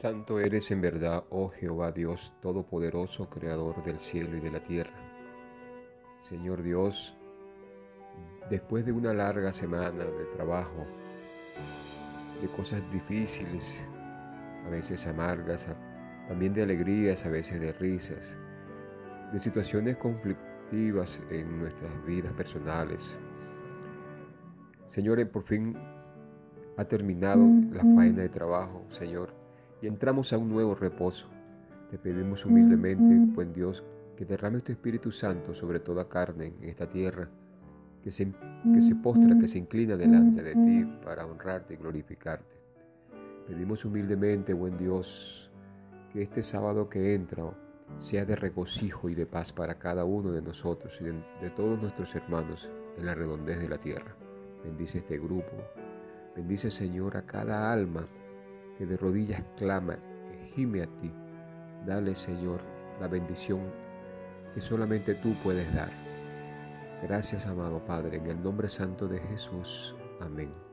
Santo eres en verdad, oh Jehová Dios Todopoderoso, Creador del cielo y de la tierra. Señor Dios, después de una larga semana de trabajo, de cosas difíciles, a veces amargas, también de alegrías, a veces de risas, de situaciones conflictivas en nuestras vidas personales. Señor, por fin ha terminado la faena de trabajo, Señor y entramos a un nuevo reposo. Te pedimos humildemente, buen Dios, que derrame tu Espíritu Santo sobre toda carne en esta tierra, que se, que se postra, que se inclina delante de ti para honrarte y glorificarte. Pedimos humildemente, buen Dios, que este sábado que entra sea de regocijo y de paz para cada uno de nosotros y de, de todos nuestros hermanos en la redondez de la tierra. Bendice este grupo. Bendice, Señor, a cada alma que de rodillas clama, que gime a ti. Dale, Señor, la bendición que solamente tú puedes dar. Gracias, amado Padre, en el nombre santo de Jesús. Amén.